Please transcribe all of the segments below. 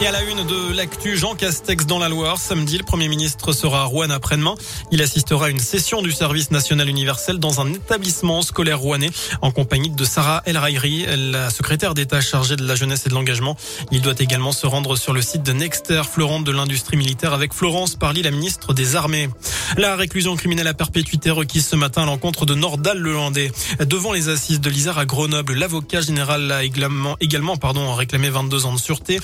Et à la une de l'actu, Jean Castex dans la Loire. Samedi, le Premier ministre sera à Rouen après-demain. Il assistera à une session du service national universel dans un établissement scolaire rouennais en compagnie de Sarah El Rairi, la secrétaire d'État chargée de la jeunesse et de l'engagement. Il doit également se rendre sur le site de Nexter, Florent de l'industrie militaire avec Florence Parly, la ministre des Armées. La réclusion criminelle à perpétuité requise ce matin à l'encontre de Nordal Lelandais. Devant les assises de l'Isère à Grenoble, l'avocat général a également, pardon, réclamé 22 ans de sûreté.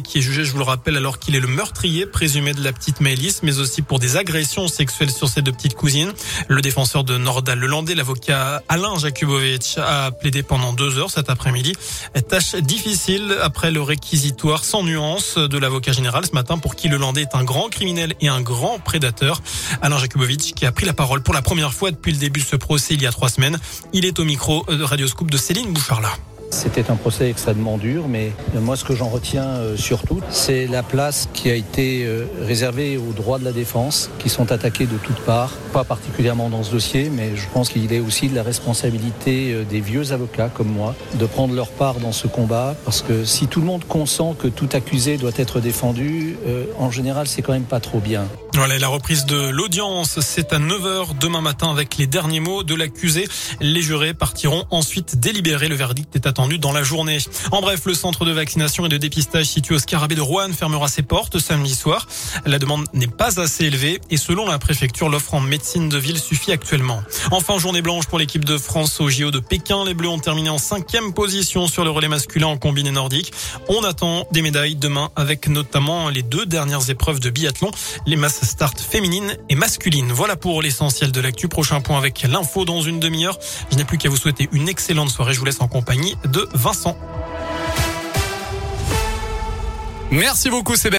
Qui est jugé, je vous le rappelle, alors qu'il est le meurtrier présumé de la petite Maëlys, mais aussi pour des agressions sexuelles sur ses deux petites cousines. Le défenseur de Nordal Lelandais, l'avocat Alain Jakubovic, a plaidé pendant deux heures cet après-midi. Tâche difficile après le réquisitoire sans nuance de l'avocat général ce matin pour qui Lelandais est un grand criminel et un grand prédateur. Alain Jakubovic qui a pris la parole pour la première fois depuis le début de ce procès il y a trois semaines. Il est au micro de Radioscoop de Céline Bouchard-là. C'était un procès extrêmement dur, mais moi ce que j'en retiens euh, surtout, c'est la place qui a été euh, réservée aux droits de la défense, qui sont attaqués de toutes parts, pas particulièrement dans ce dossier, mais je pense qu'il est aussi de la responsabilité euh, des vieux avocats comme moi de prendre leur part dans ce combat, parce que si tout le monde consent que tout accusé doit être défendu, en général c'est quand même pas trop bien. Voilà, la reprise de l'audience, c'est à 9h demain matin avec les derniers mots de l'accusé. Les jurés partiront ensuite délibérer. Le verdict est attendu dans la journée. En bref, le centre de vaccination et de dépistage situé au Scarabée de Rouen fermera ses portes samedi soir. La demande n'est pas assez élevée et selon la préfecture, l'offre en médecine de ville suffit actuellement. Enfin, journée blanche pour l'équipe de France au JO de Pékin. Les Bleus ont terminé en cinquième position sur le relais masculin en combiné nordique. On attend des médailles demain avec notamment les deux dernières épreuves de biathlon. Les masses start féminine et masculine. Voilà pour l'essentiel de l'actu. Prochain point avec l'info dans une demi-heure. Je n'ai plus qu'à vous souhaiter une excellente soirée. Je vous laisse en compagnie Vincent. Merci beaucoup Sébastien.